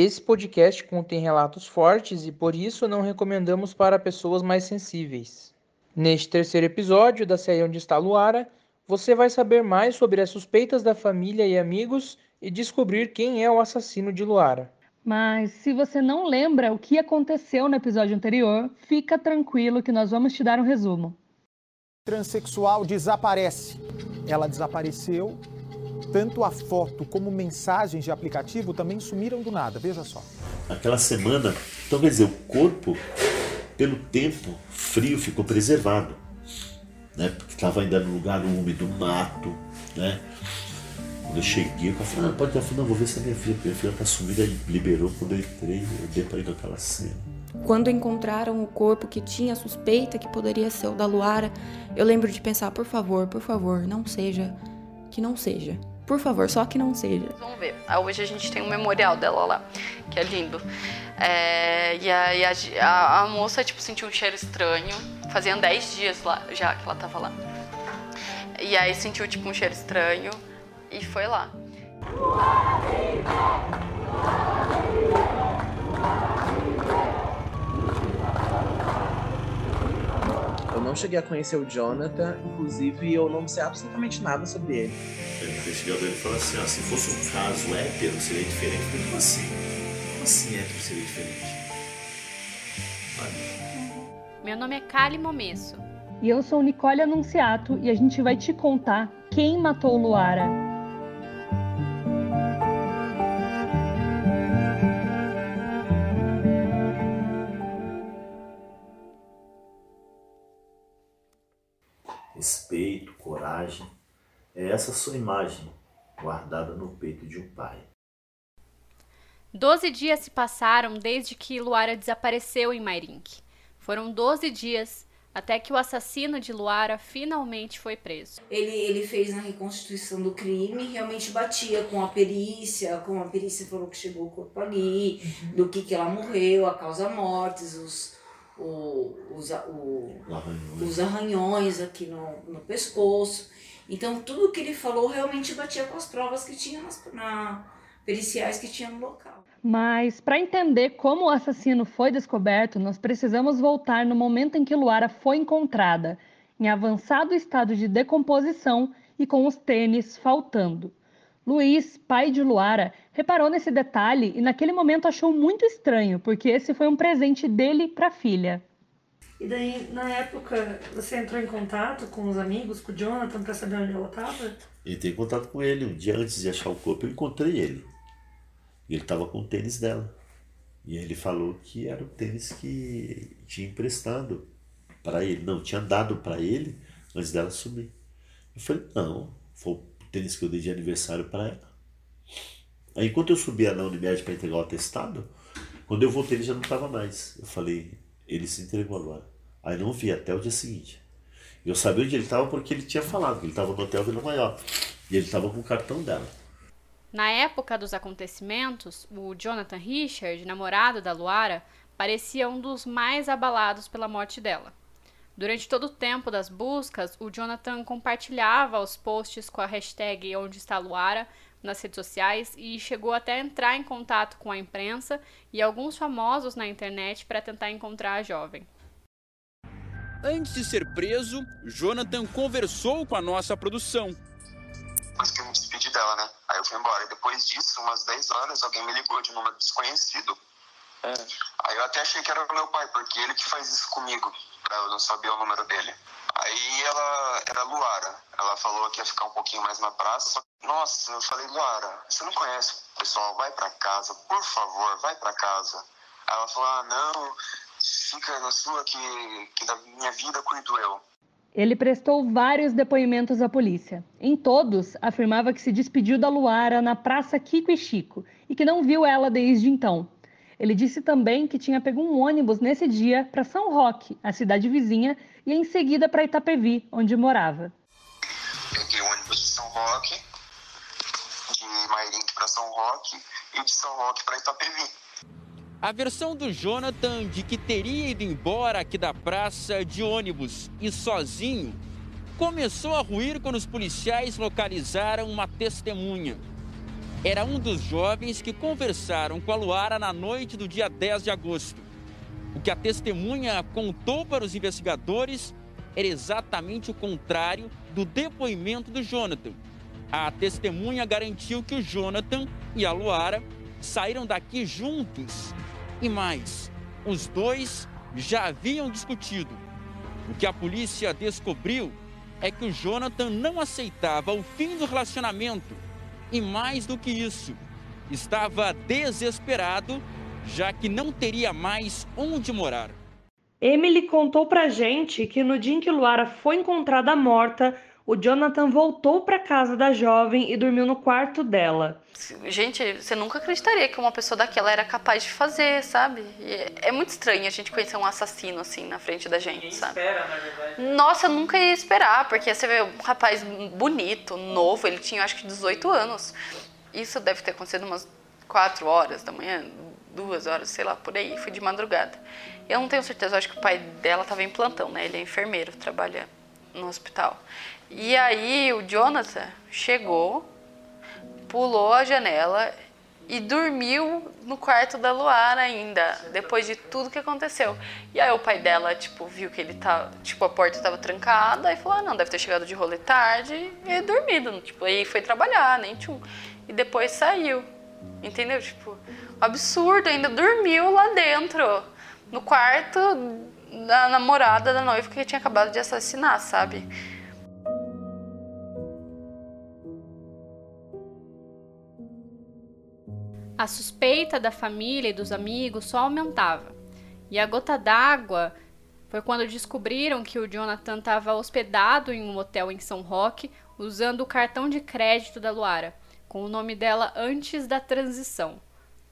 Esse podcast contém relatos fortes e por isso não recomendamos para pessoas mais sensíveis. Neste terceiro episódio da série Onde está Luara, você vai saber mais sobre as suspeitas da família e amigos e descobrir quem é o assassino de Luara. Mas se você não lembra o que aconteceu no episódio anterior, fica tranquilo que nós vamos te dar um resumo. Transsexual desaparece. Ela desapareceu. Tanto a foto como mensagens de aplicativo também sumiram do nada, veja só. Aquela semana, então quer dizer, o corpo, pelo tempo frio, ficou preservado. Né? Porque estava ainda no lugar úmido, mato, né? Quando eu cheguei, eu falei, ah, pode ter, não, vou ver se a minha filha, minha filha tá sumida, liberou, quando eu entrei, eu deparei com aquela cena. Quando encontraram o corpo que tinha suspeita que poderia ser o da Luara, eu lembro de pensar, por favor, por favor, não seja, que não seja. Por favor, só que não seja. Vamos ver. Ah, hoje a gente tem um memorial dela lá, que é lindo. É, e a, e a, a, moça, tipo, sentiu um cheiro estranho. Faziam 10 dias lá, já que ela tava lá. E aí sentiu, tipo, um cheiro estranho e foi lá. Não cheguei a conhecer o Jonathan, inclusive eu não sei absolutamente nada sobre ele. O investigador ele falou assim: ó, se fosse um caso hétero, seria diferente. Mas como assim? Como assim hétero seria diferente? Meu nome é Kali Momesso. E eu sou Nicole Anunciato e a gente vai te contar quem matou Luara. É essa sua imagem guardada no peito de um pai. Doze dias se passaram desde que Luara desapareceu em Mairink. Foram doze dias até que o assassino de Luara finalmente foi preso. Ele, ele fez na reconstituição do crime, realmente batia com a perícia, como a perícia falou que chegou o corpo ali, uhum. do que, que ela morreu, a causa mortes, os, o, os, o, os arranhões aqui no, no pescoço. Então, tudo que ele falou realmente batia com as provas que tinha nas, na, periciais que tinha no local. Mas, para entender como o assassino foi descoberto, nós precisamos voltar no momento em que Luara foi encontrada, em avançado estado de decomposição e com os tênis faltando. Luiz, pai de Luara, reparou nesse detalhe e naquele momento achou muito estranho, porque esse foi um presente dele para a filha. E daí, na época, você entrou em contato com os amigos, com o Jonathan, para saber onde ela estava? Entrei em contato com ele. Um dia antes de achar o corpo, eu encontrei ele. E ele estava com o tênis dela. E ele falou que era o tênis que tinha emprestado para ele. Não, tinha dado para ele antes dela sumir. Eu falei, não, foi tênis que eu dei de aniversário para ela. Aí enquanto eu subia na Unimed para entregar o atestado, quando eu voltei ele já não estava mais. Eu falei, ele se entregou agora. Aí não vi até o dia seguinte. Eu sabia onde ele estava porque ele tinha falado que ele estava no hotel Vila Maior. E ele estava com o cartão dela. Na época dos acontecimentos, o Jonathan Richard, namorado da Luara, parecia um dos mais abalados pela morte dela. Durante todo o tempo das buscas, o Jonathan compartilhava os posts com a hashtag Onde está Luara nas redes sociais e chegou até a entrar em contato com a imprensa e alguns famosos na internet para tentar encontrar a jovem. Antes de ser preso, Jonathan conversou com a nossa produção. Depois que eu me despedi dela, né? Aí eu fui embora. E depois disso, umas 10 horas, alguém me ligou de um número desconhecido. É. Aí eu até achei que era o meu pai, porque ele que faz isso comigo pra eu não saber o número dele. Aí ela era Luara. Ela falou que ia ficar um pouquinho mais na praça. Nossa, eu falei, Luara, você não conhece o pessoal? Vai para casa, por favor, vai para casa. Aí ela falou, ah, não, fica na sua que, que da minha vida cuido eu. Ele prestou vários depoimentos à polícia. Em todos, afirmava que se despediu da Luara na Praça Kiko e Chico e que não viu ela desde então. Ele disse também que tinha pego um ônibus nesse dia para São Roque, a cidade vizinha, e em seguida para Itapevi, onde morava. Peguei o ônibus de São Roque, de Mairink para São Roque e de São Roque para Itapevi. A versão do Jonathan de que teria ido embora aqui da praça de ônibus e sozinho começou a ruir quando os policiais localizaram uma testemunha. Era um dos jovens que conversaram com a Luara na noite do dia 10 de agosto. O que a testemunha contou para os investigadores era exatamente o contrário do depoimento do Jonathan. A testemunha garantiu que o Jonathan e a Luara saíram daqui juntos. E mais, os dois já haviam discutido. O que a polícia descobriu é que o Jonathan não aceitava o fim do relacionamento. E mais do que isso, estava desesperado, já que não teria mais onde morar. Emily contou pra gente que no dia em que Luara foi encontrada morta, o Jonathan voltou para casa da jovem e dormiu no quarto dela. Gente, você nunca acreditaria que uma pessoa daquela era capaz de fazer, sabe? é muito estranho a gente conhecer um assassino assim na frente da gente, Ninguém sabe? Espera, na verdade. Nossa, eu nunca ia esperar, porque você vê um rapaz bonito, novo, ele tinha acho que 18 anos. Isso deve ter acontecido umas 4 horas da manhã, duas horas, sei lá, por aí, foi de madrugada. Eu não tenho certeza, eu acho que o pai dela estava em plantão, né? Ele é enfermeiro, trabalha no hospital. E aí o Jonathan chegou, pulou a janela e dormiu no quarto da Luara ainda, depois de tudo que aconteceu. E aí o pai dela, tipo, viu que ele tá, tipo, a porta estava trancada e falou: ah, não, deve ter chegado de rolê tarde e dormido, tipo, aí foi trabalhar, nem tchum. E depois saiu. Entendeu? Tipo, absurdo, ainda dormiu lá dentro, no quarto da namorada da noiva que tinha acabado de assassinar, sabe? A suspeita da família e dos amigos só aumentava. E a gota d'água foi quando descobriram que o Jonathan estava hospedado em um hotel em São Roque usando o cartão de crédito da Luara, com o nome dela antes da transição,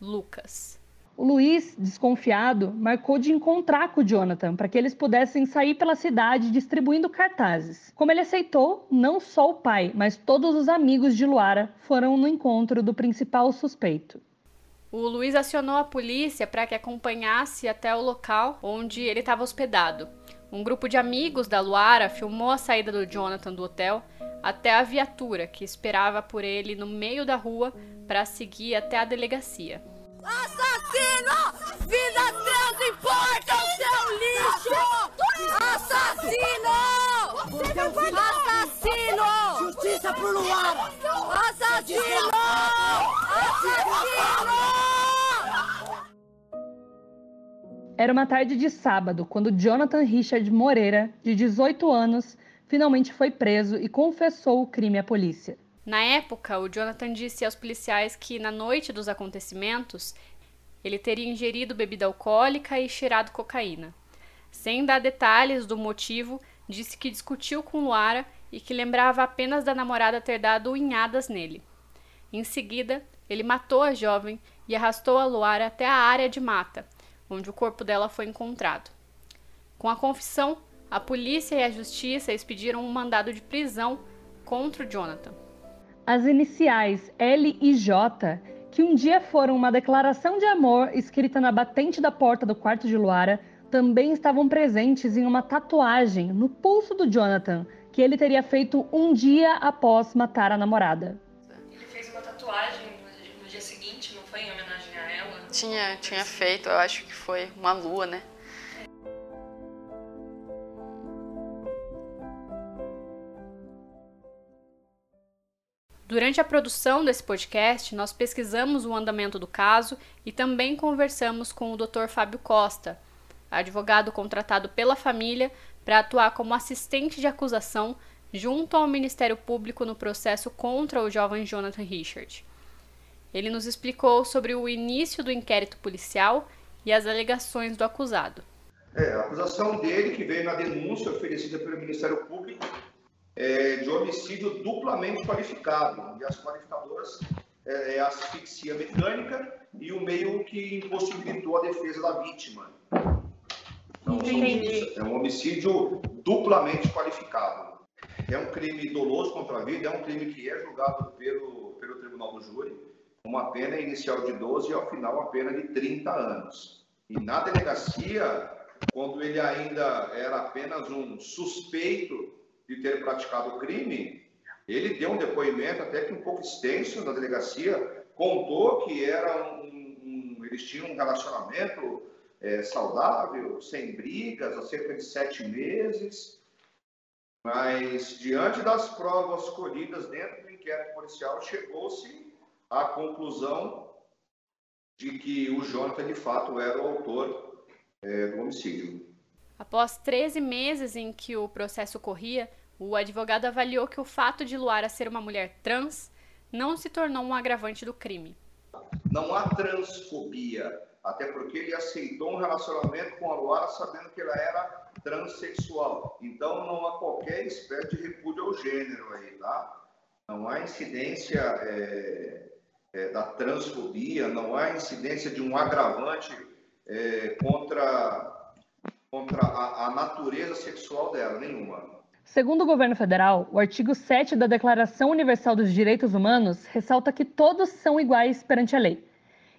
Lucas. O Luiz, desconfiado, marcou de encontrar com o Jonathan para que eles pudessem sair pela cidade distribuindo cartazes. Como ele aceitou, não só o pai, mas todos os amigos de Luara foram no encontro do principal suspeito. O Luiz acionou a polícia para que acompanhasse até o local onde ele estava hospedado. Um grupo de amigos da Luara filmou a saída do Jonathan do hotel até a viatura que esperava por ele no meio da rua para seguir até a delegacia. Assassino! Vida Deus importa o seu lixo! Assassino! Assassino! Justiça pro Luara! Assassino! Assassino! Era uma tarde de sábado quando Jonathan Richard Moreira, de 18 anos, finalmente foi preso e confessou o crime à polícia. Na época, o Jonathan disse aos policiais que, na noite dos acontecimentos, ele teria ingerido bebida alcoólica e cheirado cocaína. Sem dar detalhes do motivo, disse que discutiu com Luara e que lembrava apenas da namorada ter dado unhadas nele. Em seguida, ele matou a jovem e arrastou a Luara até a área de mata, onde o corpo dela foi encontrado. Com a confissão, a polícia e a justiça expediram um mandado de prisão contra o Jonathan. As iniciais L e J, que um dia foram uma declaração de amor escrita na batente da porta do quarto de Luara, também estavam presentes em uma tatuagem no pulso do Jonathan, que ele teria feito um dia após matar a namorada. Ele fez uma tatuagem no dia seguinte, não foi em homenagem a ela? Tinha, tinha feito, eu acho que foi uma lua, né? Durante a produção desse podcast, nós pesquisamos o andamento do caso e também conversamos com o Dr. Fábio Costa, advogado contratado pela família para atuar como assistente de acusação junto ao Ministério Público no processo contra o jovem Jonathan Richard. Ele nos explicou sobre o início do inquérito policial e as alegações do acusado. É, a acusação dele, que veio na denúncia oferecida pelo Ministério Público, é, de homicídio duplamente qualificado. E as qualificadoras é, é a asfixia mecânica e o meio que impossibilitou a defesa da vítima. Então, é um homicídio duplamente qualificado. É um crime doloso contra a vida, é um crime que é julgado pelo, pelo Tribunal do Júri, uma pena inicial de 12 e ao final uma pena de 30 anos. E na delegacia, quando ele ainda era apenas um suspeito de ter praticado o crime, ele deu um depoimento até que um pouco extenso na delegacia, contou que era um, um eles tinham um relacionamento é, saudável, sem brigas, há cerca de sete meses. Mas, diante das provas colhidas dentro do inquérito policial, chegou-se à conclusão de que o Jonathan, de fato, era o autor é, do homicídio. Após 13 meses em que o processo corria, o advogado avaliou que o fato de Luara ser uma mulher trans não se tornou um agravante do crime. Não há transfobia, até porque ele aceitou um relacionamento com a Luara sabendo que ela era transexual. Então não há qualquer espécie de repúdio ao gênero aí, tá? Não há incidência é, é, da transfobia, não há incidência de um agravante é, contra, contra a, a natureza sexual dela, nenhuma. Segundo o governo federal, o artigo 7 da Declaração Universal dos Direitos Humanos ressalta que todos são iguais perante a lei.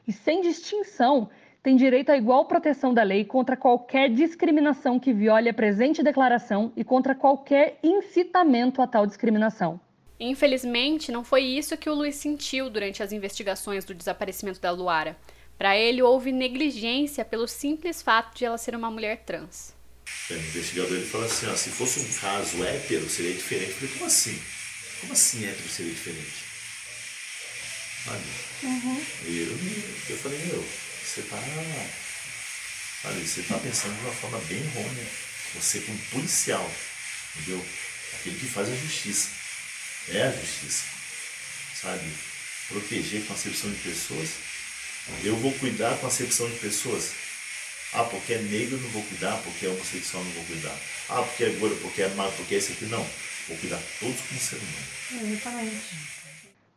E sem distinção, tem direito à igual proteção da lei contra qualquer discriminação que viole a presente declaração e contra qualquer incitamento a tal discriminação. Infelizmente, não foi isso que o Luiz sentiu durante as investigações do desaparecimento da Luara. Para ele, houve negligência pelo simples fato de ela ser uma mulher trans. O investigador ele fala assim, ó, se fosse um caso hétero, seria diferente. Eu falei, como assim? Como assim hétero seria diferente? Sabe? Uhum. E eu, eu falei, meu, você tá. Olha, você tá pensando de uma forma bem errônea. Você como policial, entendeu? Aquele que faz a justiça. É a justiça. Sabe? Proteger a concepção de pessoas. Eu vou cuidar com a concepção de pessoas ah, porque é negro não vou cuidar, porque é homossexual não vou cuidar. Ah, porque é gordo, porque é magro, porque é esse aqui não. Vou cuidar todos como ser humano. Exatamente.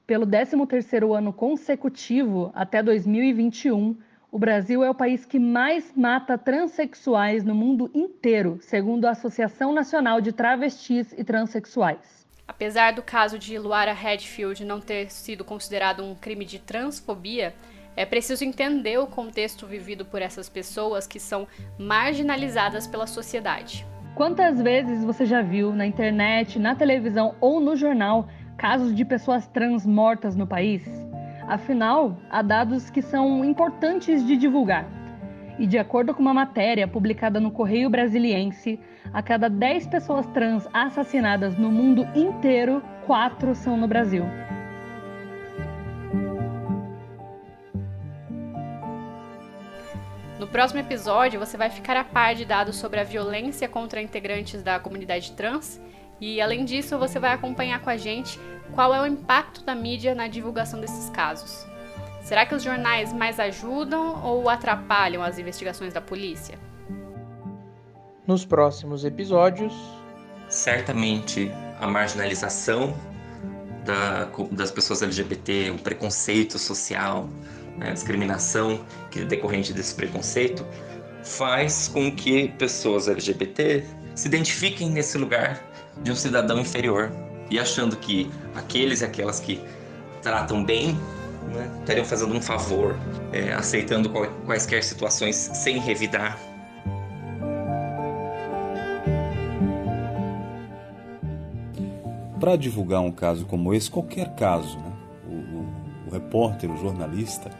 Pelo 13º ano consecutivo, até 2021, o Brasil é o país que mais mata transexuais no mundo inteiro, segundo a Associação Nacional de Travestis e Transsexuais. Apesar do caso de Luara Redfield não ter sido considerado um crime de transfobia, é preciso entender o contexto vivido por essas pessoas que são marginalizadas pela sociedade. Quantas vezes você já viu na internet, na televisão ou no jornal casos de pessoas trans mortas no país? Afinal, há dados que são importantes de divulgar. E de acordo com uma matéria publicada no Correio Brasiliense, a cada 10 pessoas trans assassinadas no mundo inteiro, 4 são no Brasil. Próximo episódio, você vai ficar a par de dados sobre a violência contra integrantes da comunidade trans e, além disso, você vai acompanhar com a gente qual é o impacto da mídia na divulgação desses casos. Será que os jornais mais ajudam ou atrapalham as investigações da polícia? Nos próximos episódios. Certamente a marginalização da, das pessoas LGBT, o preconceito social, né, discriminação que é decorrente desse preconceito, faz com que pessoas LGBT se identifiquem nesse lugar de um cidadão inferior e achando que aqueles e aquelas que tratam bem né, estariam fazendo um favor, é, aceitando quaisquer situações sem revidar. Para divulgar um caso como esse, qualquer caso, né, o, o, o repórter, o jornalista,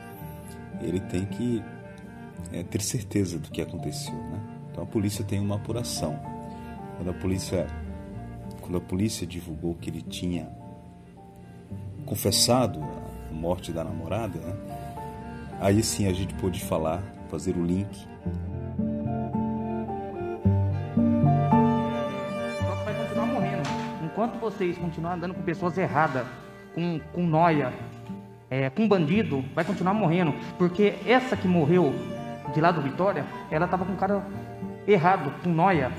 ele tem que é, ter certeza do que aconteceu. Né? Então a polícia tem uma apuração. Quando a polícia, quando a polícia divulgou que ele tinha confessado a morte da namorada, né? aí sim a gente pôde falar, fazer o link. Enquanto vocês continuarem andando com pessoas erradas, com, com noia, é, com bandido, vai continuar morrendo. Porque essa que morreu de lá do Vitória, ela tava com cara errado, com noia.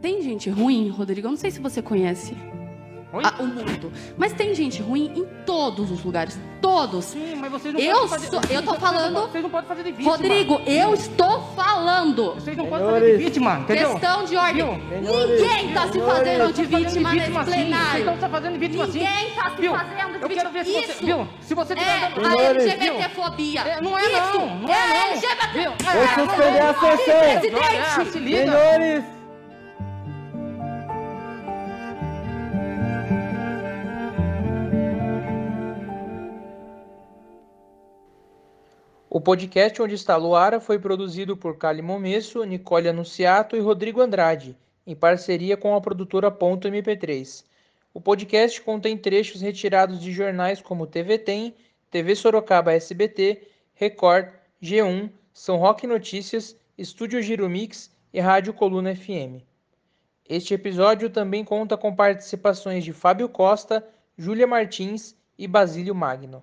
Tem gente ruim, Rodrigo? Eu não sei se você conhece a, o mundo. Mas tem gente ruim em todos os lugares. Todos. Sim, mas vocês não eu podem fazer... sou, Eu tô falando... Vocês não podem fazer de vítima. Rodrigo, eu estou falando. Vocês não podem fazer de vítima, entendeu? Questão de ordem. Ninguém tá se fazendo de vítima nesse plenário. Vocês estão se fazendo de vítima sim. Ninguém tá se viu? fazendo de Eu quero ver se Isso você... Viu? Se você é tiver... a LGBTfobia. É, não é Isso não, não é é não. LGBT. Viu? É, Vou suspender a sessão. Presidente. Senhores, O podcast Onde Está Luara foi produzido por Cali Momesso, Nicole Anunciato e Rodrigo Andrade, em parceria com a produtora Ponto MP3. O podcast contém trechos retirados de jornais como TV Tem, TV Sorocaba SBT, Record, G1, São Roque Notícias, Estúdio Giromix e Rádio Coluna FM. Este episódio também conta com participações de Fábio Costa, Júlia Martins e Basílio Magno.